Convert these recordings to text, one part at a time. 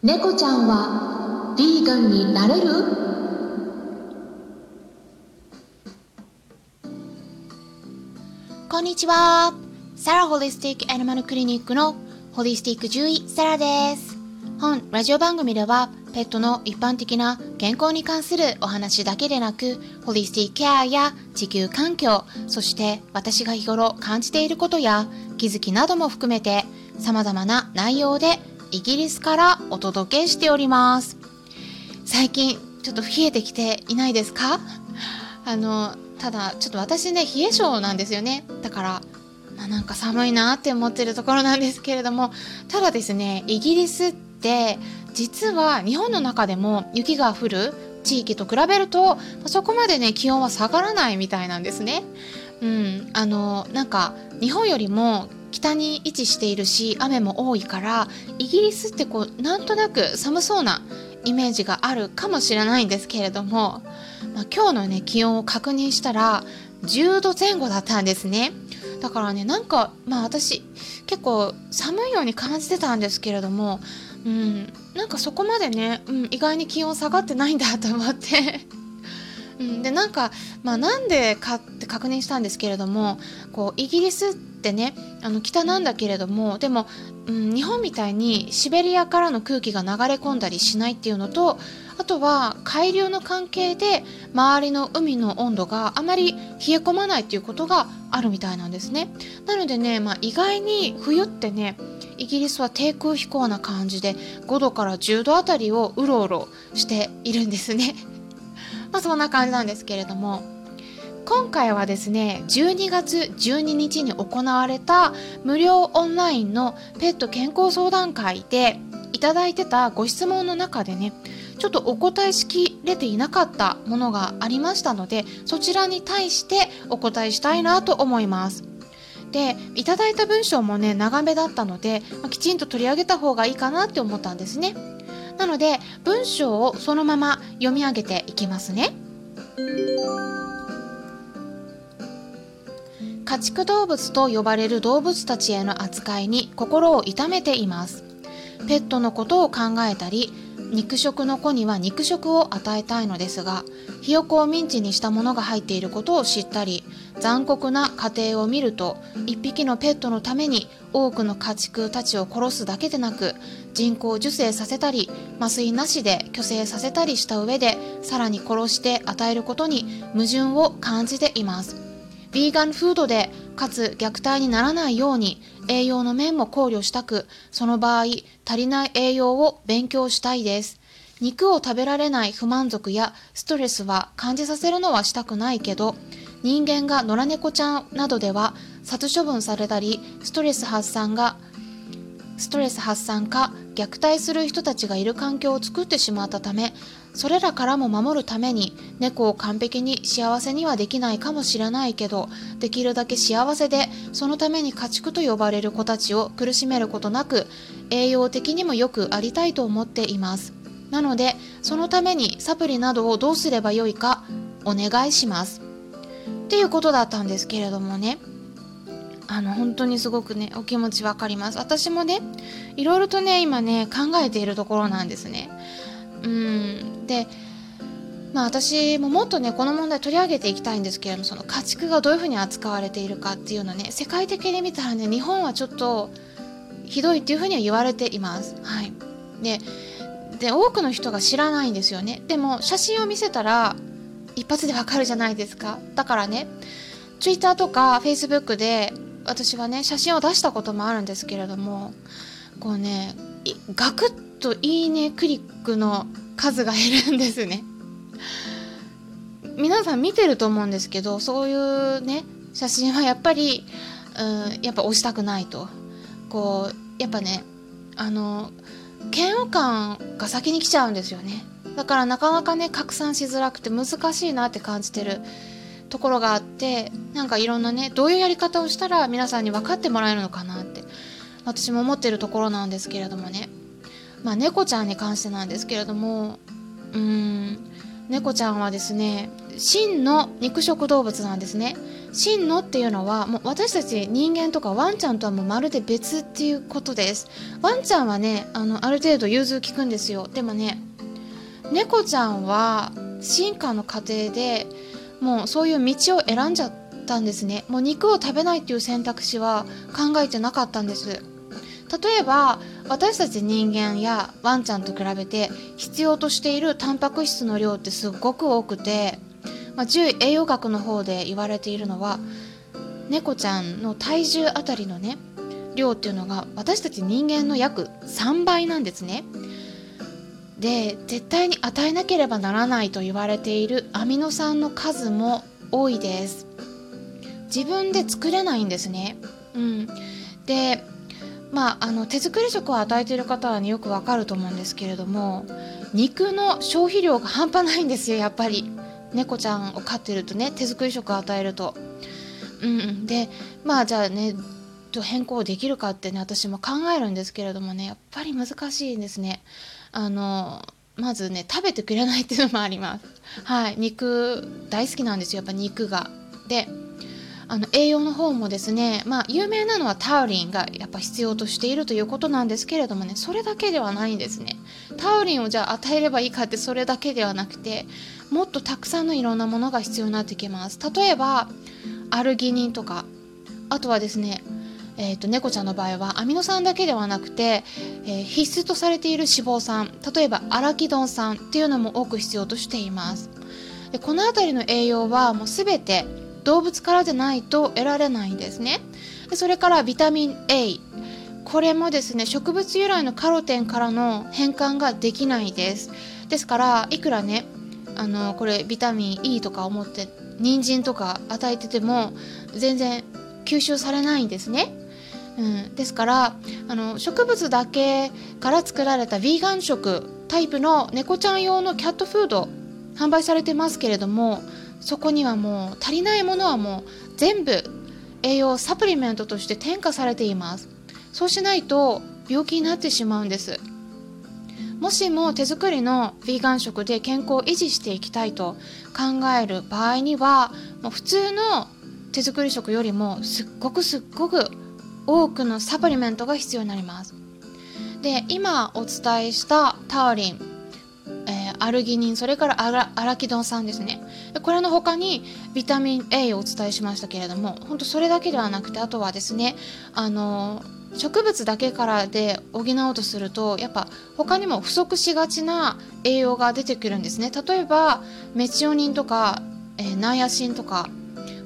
猫ちゃんはヴィーガンになれる？こんにちは。サラホリスティックアニマルクリニックのホリスティック獣医サラです。本ラジオ番組ではペットの一般的な健康に関するお話だけでなく、ホリスティックケアや地球環境、そして私が日頃感じていることや気づきなども含めて様々な内容でイギリスからお届けしております。最近ちょっと冷えてきていないですか？あの、ただちょっと私ね、冷え性なんですよね。だから、まあ、なんか寒いなって思ってるところなんですけれども、ただですね、イギリスって実は日本の中でも雪が降る地域と比べるとそこまでね気温は下がらないみたいなんですね。うん、あのなんか日本よりも北に位置しているし雨も多いからイギリスってこうなんとなく寒そうなイメージがあるかもしれないんですけれども、まあ、今日のね気温を確認したら10度前後だったんですね。だからねなんかまあ私結構寒いように感じてたんですけれどもうん、なんかそこまでね、うん、意外に気温下がってないんだと思って、うん、でなんか、まあ、なんでかって確認したんですけれどもこうイギリスってねあの北なんだけれどもでも、うん、日本みたいにシベリアからの空気が流れ込んだりしないっていうのとあとは海流の関係で周りの海の温度があまり冷え込まないっていうことがあるみたいなんですね。なのでね、まあ、意外に冬ってねイギリスは低空飛行な感じで5度から10度あたりをうろうろしているんですね。まあそんな感じなんですけれども今回はですね12月12日に行われた無料オンラインのペット健康相談会でいただいてたご質問の中でねちょっとお答えしきれていなかったものがありましたのでそちらに対してお答えしたいなと思います。でいただいた文章もね長めだったので、まあ、きちんと取り上げた方がいいかなって思ったんですねなので文章をそのまま読み上げていきますね。家畜動物と呼ばれる動物たちへの扱いに心を痛めています。ペットのことを考えたり肉食の子には肉食を与えたいのですがひよこをミンチにしたものが入っていることを知ったり残酷な家庭を見ると一匹のペットのために多くの家畜たちを殺すだけでなく人工授精させたり麻酔なしで去勢させたりした上でさらに殺して与えることに矛盾を感じています。ヴィーガンフードでかつ虐待にならないように栄養の面も考慮したくその場合足りない栄養を勉強したいです。肉を食べられない不満足やストレスは感じさせるのはしたくないけど人間が野良猫ちゃんなどでは殺処分されたりストレス発散がストレス発散か虐待する人たちがいる環境を作ってしまったためそれらからも守るために猫を完璧に幸せにはできないかもしれないけどできるだけ幸せでそのために家畜と呼ばれる子たちを苦しめることなく栄養的にもよくありたいと思っています。なのでそのためにサプリなどをどうすればよいかお願いします。っていうことだったんですけれどもね。あの本当にすごくねお気持ちわかります。私もねいろいろとね今ね考えているところなんですね。うん。でまあ私ももっとねこの問題取り上げていきたいんですけれどもその家畜がどういうふうに扱われているかっていうのね世界的に見たらね日本はちょっとひどいっていうふうには言われています。はい。でで多くの人が知らないんですよね。でも写真を見せたら一発でわかるじゃないですか。だからね Twitter とか Facebook で私はね写真を出したこともあるんですけれどもこうねガクッといいねクリックの数が減るんですね。皆さん見てると思うんですけどそういうね写真はやっぱり、うん、やっぱ押したくないと。こうやっぱねあの嫌悪感が先に来ちゃうんですよね。だからなかなかね拡散しづらくて難しいなって感じてるところがあってなんかいろんなねどういうやり方をしたら皆さんに分かってもらえるのかなって私も思ってるところなんですけれどもね。まあ猫ちゃんに関してなんですけれどもうーん猫ちゃんはですね真の肉食動物なんですね。真のっていうのはもう私たち人間とかワンちゃんとはもうまるで別っていうことです。ワンちゃんはねあのある程度融通きくんですよ。でもね猫ちゃんは進化の過程でもうそういう道を選んじゃったんですねもう肉を食べないっていう選択肢は考えてなかったんです例えば私たち人間やワンちゃんと比べて必要としているタンパク質の量ってすごく多くて、まあ、獣医栄養学の方で言われているのは猫ちゃんの体重あたりのね量っていうのが私たち人間の約3倍なんですね。で絶対に与えなければならないと言われているアミノ酸の数も多いです。自分で作れないんですね。うん。でまああの手作り食を与えている方は、ね、よくわかると思うんですけれども肉の消費量が半端ないんですよやっぱり。猫ちゃんを飼ってるとね手作り食を与えると。うんでまあじゃあね変更できるかってね私も考えるんですけれどもねやっぱり難しいんですね。あのまずね食べてくれないっていうのもあります。はい肉大好きなんですよやっぱ肉が。であの栄養の方もですねまあ有名なのはタウリンがやっぱ必要としているということなんですけれどもねそれだけではないんですね。タウリンをじゃあ与えればいいかってそれだけではなくてもっとたくさんのいろんなものが必要になってきます。例えばアルギニンとかあとはですねえーと、猫ちゃんの場合はアミノ酸だけではなくて、えー、必須とされている脂肪酸例えばアラキドン酸っていうのも多く必要としています。でこの辺りの栄養はもう全て動物からでないと得られないんですね。でそれからビタミン A これもですね植物由来のカロテンからの変換ができないです。ですからいくらねあのこれビタミン E とか思って人参とか与えてても全然吸収されないんですね。うん、ですからあの植物だけから作られたヴィーガン食タイプの猫ちゃん用のキャットフード販売されてますけれどもそこにはもう足りないものはもう全部栄養サプリメントとして添加されています。そうしないと病気になってしまうんです。もしも手作りのヴィーガン食で健康を維持していきたいと考える場合にはもう普通の手作り食よりもすっごくすっごく多くのサプリメントが必要になります。で今お伝えしたタウリン、えー、アルギニンそれからアラアラキドン酸ですね。これの他にビタミン A をお伝えしましたけれども本当それだけではなくてあとはですねあの植物だけからで補おうとするとやっぱ他にも不足しがちな栄養が出てくるんですね。例えばメチオニンとか、えー、ナイアシンとか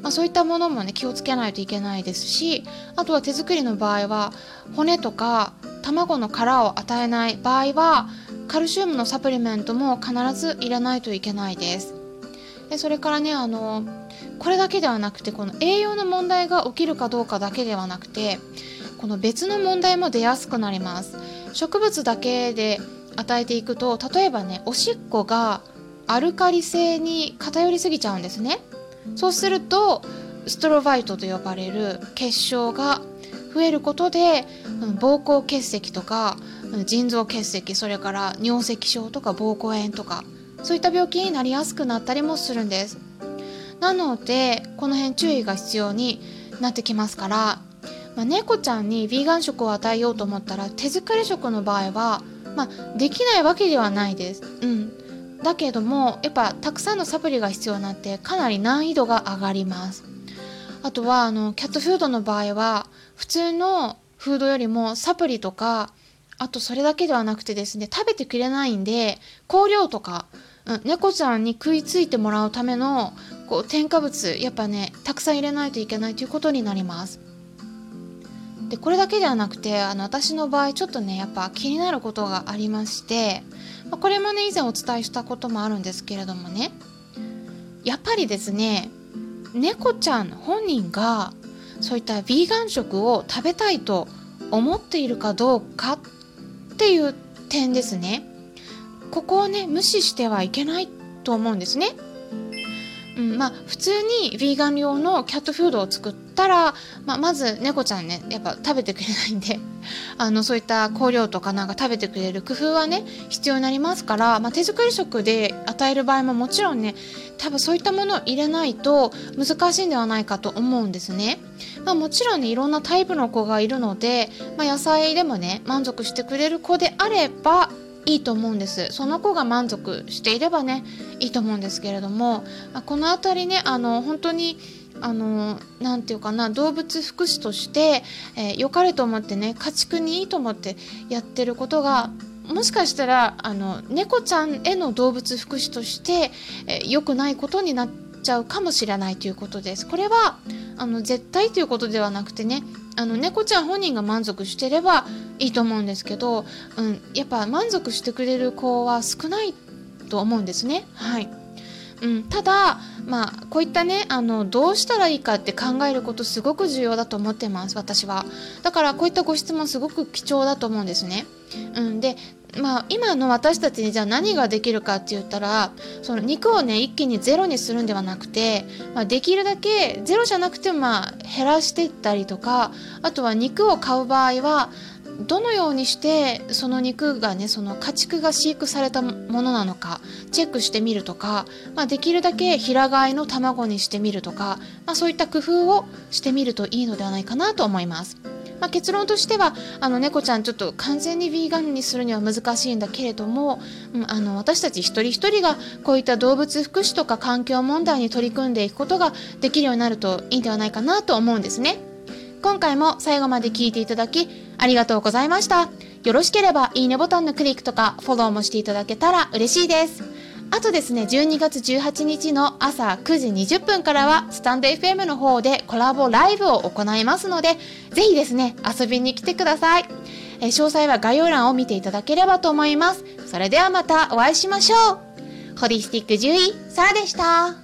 まあ、そういったものもね気をつけないといけないですしあとは手作りの場合は骨とか卵の殻を与えない場合はカルシウムのサプリメントも必ず入れないといけないです。でそれからねあのこれだけではなくてこの栄養の問題が起きるかどうかだけではなくてこの別の問題も出やすくなります。植物だけで与えていくと例えばねおしっこがアルカリ性に偏りすぎちゃうんですね。そうするとストロバイトと呼ばれる結晶が増えることで膀胱結石とか腎臓結石それから尿石症とか膀胱炎とかそういった病気になりやすくなったりもするんです。なのでこの辺注意が必要になってきますから、まあ、猫ちゃんにヴィーガン食を与えようと思ったら手作り食の場合は、まあ、できないわけではないです、うん、だけどもやっぱたくさんのサプリが必要になってかなり難易度が上がります。あとはあのキャットフードの場合は普通のフードよりもサプリとかあとそれだけではなくてですね食べてくれないんで香料とか、うん、猫ちゃんに食いついてもらうためのこう添加物やっぱねたくさん入れないといけないということになります。でこれだけではなくてあの私の場合ちょっとねやっぱ気になることがありまして、これもね以前お伝えしたこともあるんですけれどもねやっぱりですね猫ちゃん本人がそういったヴィーガン食を食べたいと思っているかどうかっていう点ですねここをね無視してはいけないと思うんですね。うん、まあ普通にヴィーガン用のキャットフードを作ったら、まあ、まず猫ちゃんねやっぱ食べてくれないんで あのそういった香料とかなんか食べてくれる工夫はね必要になりますから、まあ、手作り食で与える場合ももちろんね多分そういったものを入れないと難しいんではないかと思うんですね。まあ、もちろんねいろんなタイプの子がいるので、まあ、野菜でもね満足してくれる子であればいいと思うんですその子が満足していればねいいと思うんですけれども、まあ、この辺りねあの本当にあのなて言うかな動物福祉として、えー、良かれと思ってね家畜にいいと思ってやってることがもしかしたらあの猫ちゃんへの動物福祉として、えー、良くないことになっちゃうかもしれないということです。これはあの絶対ということではなくてねあの猫ちゃん本人が満足してればいいと思うんですけど、うん、やっぱ満足してくれる子は少ないと思うんですね。はいうん、ただ、まあ、こういったねあのどうしたらいいかって考えることすごく重要だと思ってます私は。だからこういったご質問すごく貴重だと思うんですね、うん、でまあ、今の私たちにじゃあ何ができるかって言ったらその肉をね一気にゼロにするんではなくて、まあ、できるだけゼロじゃなくてもまあ減らしていったりとかあとは肉を買う場合はどのようにしてその肉がねその家畜が飼育されたものなのかチェックしてみるとか、まあ、できるだけ平飼いの卵にしてみるとか、まあ、そういった工夫をしてみるといいのではないかなと思います。まあ、結論としてはあの猫ちゃんちょっと完全にヴィーガンにするには難しいんだけれども、うん、あの私たち一人一人がこういった動物福祉とか環境問題に取り組んでいくことができるようになるといいんではないかなと思うんですね。今回も最後まで聞いていただきありがとうございました。よろしければいいねボタンのクリックとかフォローもしていただけたら嬉しいです。あとですね、12月18日の朝9時20分からは、スタンド FM の方でコラボライブを行いますので、ぜひですね、遊びに来てください。え詳細は概要欄を見ていただければと思います。それではまたお会いしましょう。ホリスティック獣医、サラでした。